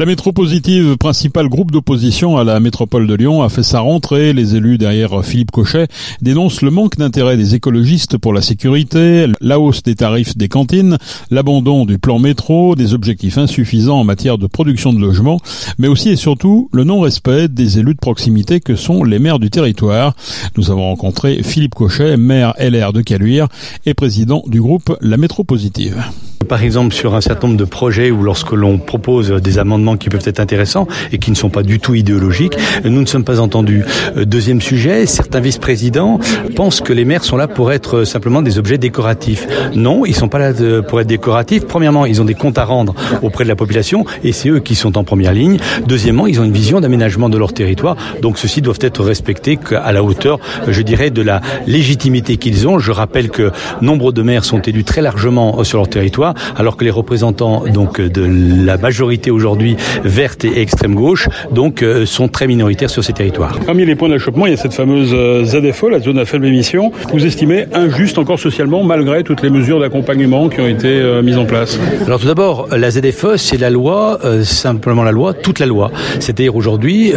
La métropositive, principal groupe d'opposition à la métropole de Lyon, a fait sa rentrée. Les élus derrière Philippe Cochet dénoncent le manque d'intérêt des écologistes pour la sécurité, la hausse des tarifs des cantines, l'abandon du plan métro, des objectifs insuffisants en matière de production de logements, mais aussi et surtout le non-respect des élus de proximité que sont les maires du territoire. Nous avons rencontré Philippe Cochet, maire LR de Caluire et président du groupe La Métropositive. Par exemple, sur un certain nombre de projets où lorsque l'on propose des amendements qui peuvent être intéressants et qui ne sont pas du tout idéologiques, nous ne sommes pas entendus. Euh, deuxième sujet, certains vice-présidents pensent que les maires sont là pour être simplement des objets décoratifs. Non, ils sont pas là pour être décoratifs. Premièrement, ils ont des comptes à rendre auprès de la population et c'est eux qui sont en première ligne. Deuxièmement, ils ont une vision d'aménagement de leur territoire. Donc ceux-ci doivent être respectés à la hauteur, je dirais, de la légitimité qu'ils ont. Je rappelle que nombre de maires sont élus très largement sur leur territoire alors que les représentants donc de la majorité aujourd'hui verte et extrême gauche donc euh, sont très minoritaires sur ces territoires. Parmi les points d'achoppement, il y a cette fameuse euh, ZFO, la zone à faible émission, vous estimez injuste encore socialement malgré toutes les mesures d'accompagnement qui ont été euh, mises en place? Alors tout d'abord, la ZFE, c'est la loi, simplement la loi, toute la loi. C'est-à-dire aujourd'hui,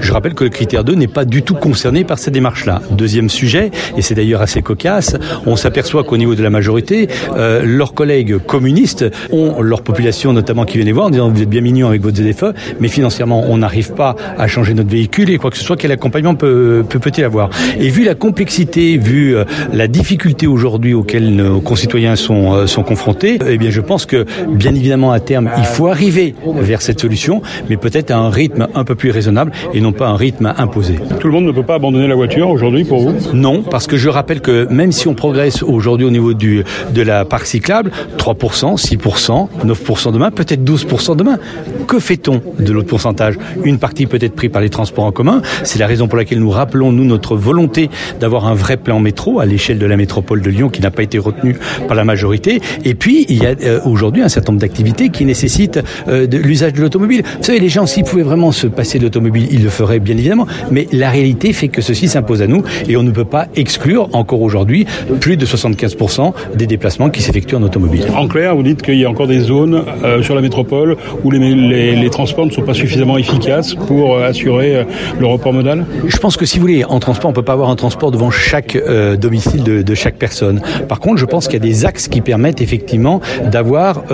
je rappelle que le critère 2 n'est pas du tout concerné par cette démarche-là. Deuxième sujet, et c'est d'ailleurs assez cocasse, on s'aperçoit qu'au niveau de la majorité, leurs collègues communistes ont leur population notamment qui vient les voir en disant vous êtes bien mignons avec votre ZFE, mais financièrement on n'arrive pas à changer notre véhicule et quoi que ce soit, quel accompagnement peut peut-il avoir? Et vu la complexité, vu euh, la difficulté aujourd'hui auxquelles nos concitoyens sont euh, sont confrontés, eh bien je pense que bien évidemment à terme il faut arriver vers cette solution, mais peut-être à un rythme un peu plus raisonnable et non pas un rythme imposé. Tout le monde ne peut pas abandonner la voiture aujourd'hui pour vous? Non, parce que je rappelle que même si on progresse aujourd'hui au niveau du de la parc cyclable, 3% 6%, 9% demain, peut-être 12% demain. Que fait-on de l'autre pourcentage? Une partie peut être prise par les transports en commun. C'est la raison pour laquelle nous rappelons, nous, notre volonté d'avoir un vrai plan métro à l'échelle de la métropole de Lyon qui n'a pas été retenu par la majorité. Et puis, il y a euh, aujourd'hui un certain nombre d'activités qui nécessitent euh, l'usage de l'automobile. Vous savez, les gens, s'ils pouvaient vraiment se passer de l'automobile, ils le feraient bien évidemment. Mais la réalité fait que ceci s'impose à nous et on ne peut pas exclure encore aujourd'hui plus de 75% des déplacements qui s'effectuent en automobile vous dites qu'il y a encore des zones euh, sur la métropole où les, transports ne sont pas suffisamment efficaces pour euh, assurer euh, le report modal Je pense que si vous voulez, en transport, on ne peut pas avoir un transport devant chaque domicile de, chaque personne. Par contre, je pense qu'il y a des axes qui permettent effectivement d'avoir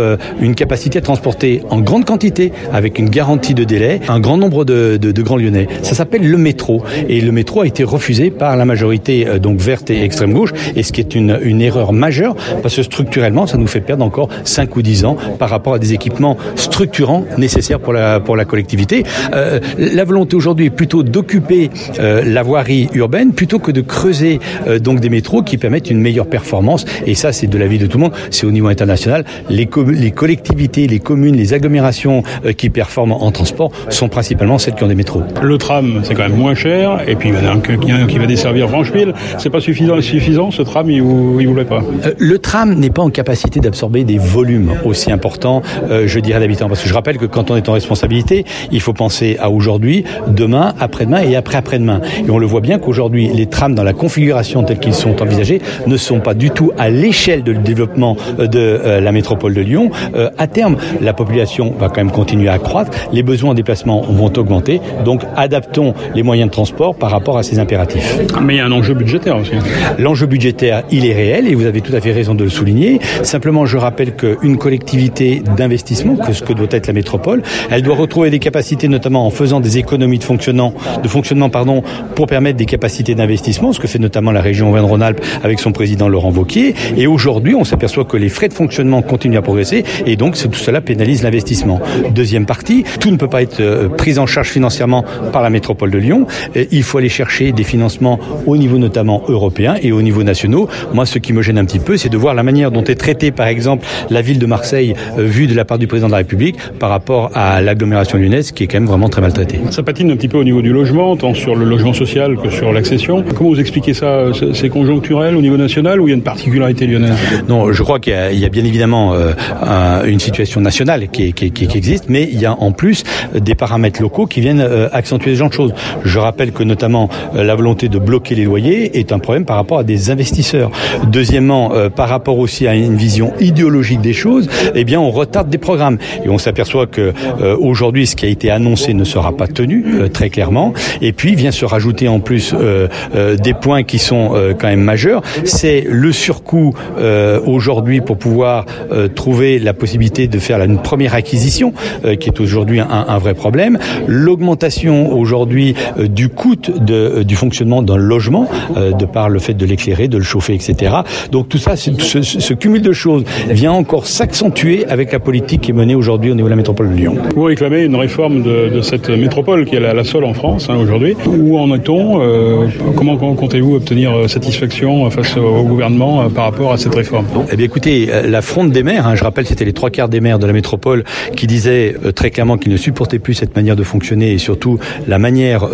une capacité à transporter en grande quantité, avec une garantie de délai, un grand nombre de, grands lyonnais. Ça s'appelle le métro. Et le métro a été refusé par la majorité donc verte et extrême gauche, et ce qui est une, une erreur majeure, parce que structurellement, ça nous fait perdre encore 5 ou 10 ans par rapport à des équipements structurants nécessaires pour la, pour la collectivité. Euh, la volonté aujourd'hui est plutôt d'occuper euh, la voirie urbaine plutôt que de creuser euh, donc des métros qui permettent une meilleure performance. Et ça, c'est de l'avis de tout le monde. C'est au niveau international. Les, les collectivités, les communes, les agglomérations qui performent en transport sont principalement celles qui ont des métros. Le tram, c'est quand même moins cher. Et puis, il y en a un qui va desservir Francheville. C'est pas suffisant, suffisant ce tram, il vous, il voulait pas? le tram n'est pas en capacité d'absorber des volumes aussi importants, je dirais, d'habitants. Parce que je rappelle que quand on est en responsabilité, il faut penser à aujourd'hui, demain, après-demain et après-après-demain. Et on le voit bien qu'aujourd'hui, les trams dans la configuration telle qu'ils sont envisagés ne sont pas du tout à l'échelle de développement euh, de euh, la métropole de Lyon. à terme, la population va quand même continuer à croître, les besoins en déplacement vont augmenter, donc adaptons les moyens de transport par rapport à ces impératifs. Mais il y a un enjeu budgétaire aussi. L'enjeu budgétaire, il est réel et vous avez tout à fait raison de le souligner. Simplement, je rappelle qu'une collectivité d'investissement, que ce que doit être la métropole, elle doit retrouver des capacités, notamment en faisant des économies de fonctionnement, de fonctionnement pardon, pour permettre des capacités d'investissement, ce que fait notamment la région Auvergne-Rhône-Alpes avec son président Laurent Vauquier. Et aujourd'hui, on s'aperçoit que les frais de fonctionnement continuent à progresser et donc tout cela pénalise l'investissement. Deuxième partie, tout ne peut pas être euh, pris en charge financièrement par la métropole de Lyon. Il faut aller chercher des financements au niveau notamment européen et au niveau nationaux. Moi, ce qui me gêne un petit peu, c'est de voir la manière dont est traité, par exemple, la ville de Marseille euh, vue de la part du président de la République par rapport à l'agglomération lyonnaise qui est quand même vraiment très maltraitée. Ça patine un petit peu au niveau du logement, tant sur le logement social que sur l'accession. Comment vous expliquez ça C'est conjoncturel au niveau national ou il y a une particularité lyonnaise Non, je crois qu'il y, a bien évidemment euh, une situation nationale qui, existe, mais il y a en plus des paramètres locaux qui viennent euh, accentuer ce genre de choses. Je rappelle que notamment la volonté de bloquer les loyers est un problème par rapport à des investisseurs. Deuxièmement, par rapport aussi à une vision idéologique des choses, eh bien, on retarde des programmes. Et on s'aperçoit que euh, aujourd'hui, ce qui a été annoncé ne sera pas tenu euh, très clairement. Et puis vient se rajouter en plus euh, des points qui sont quand même majeurs. C'est le surcoût aujourd'hui pour pouvoir trouver la possibilité de faire une première acquisition, qui est aujourd'hui un, un, vrai problème. L'augmentation aujourd'hui du coût de, du fonctionnement d'un logement, de par le fait de l'éclairer, de le chauffer, etc. Donc tout ça, ce, ce cumul de choses vient encore s'accentuer avec la politique qui est menée aujourd'hui au niveau de la métropole. Vous réclamez une réforme de, de cette métropole qui est la, la seule en France hein, aujourd'hui. Où en est-on euh, Comment, comptez-vous obtenir euh, satisfaction face au gouvernement euh, par rapport à cette réforme? Eh bien écoutez, la fronde des maires, hein, je rappelle c'était les trois quarts des maires de la métropole qui disaient très clairement qu'ils ne supportaient plus cette manière de fonctionner et surtout la manière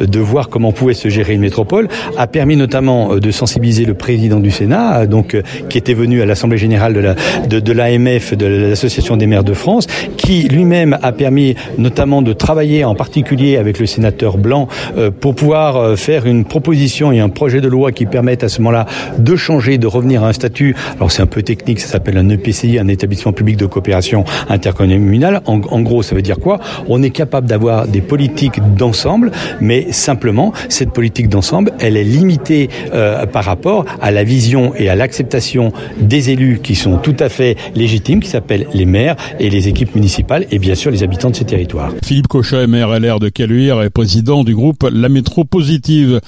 de voir comment pouvait se gérer une métropole, a permis notamment de sensibiliser le président du Sénat, donc qui était venu à l'Assemblée générale de la de, de l'AMF, de l'Association des maires de France, qui lui-même a permis notamment de travailler en particulier avec le sénateur Blanc euh, pour pouvoir euh, faire une proposition et un projet de loi qui permettent à ce moment-là de changer, de revenir à un statut. Alors c'est un peu technique, ça s'appelle un EPCI, un établissement public de coopération intercommunale. En, gros, ça veut dire quoi? On est capable d'avoir des politiques d'ensemble, mais simplement cette politique d'ensemble, elle est limitée euh, par rapport à la vision et à l'acceptation des élus qui sont tout à fait légitimes, qui s'appellent les maires et les équipes municipales bien sûr les habitants de ces territoires. Philippe Cochet, maire LR de Caluire et président du groupe La Métro Positive.